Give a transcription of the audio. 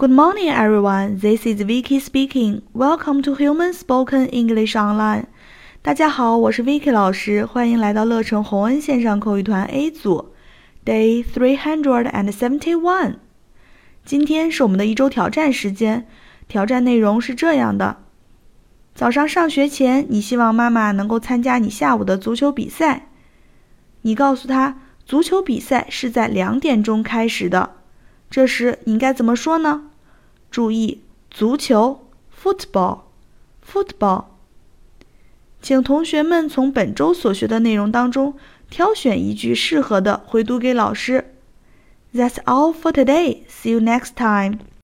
Good morning, everyone. This is Vicky speaking. Welcome to Human Spoken English Online. 大家好，我是 Vicky 老师，欢迎来到乐成洪恩线上口语团 A 组，Day three hundred and seventy-one. 今天是我们的一周挑战时间，挑战内容是这样的：早上上学前，你希望妈妈能够参加你下午的足球比赛。你告诉她，足球比赛是在两点钟开始的。这时你应该怎么说呢？注意，足球 （football），football。请同学们从本周所学的内容当中挑选一句适合的回读给老师。That's all for today. See you next time.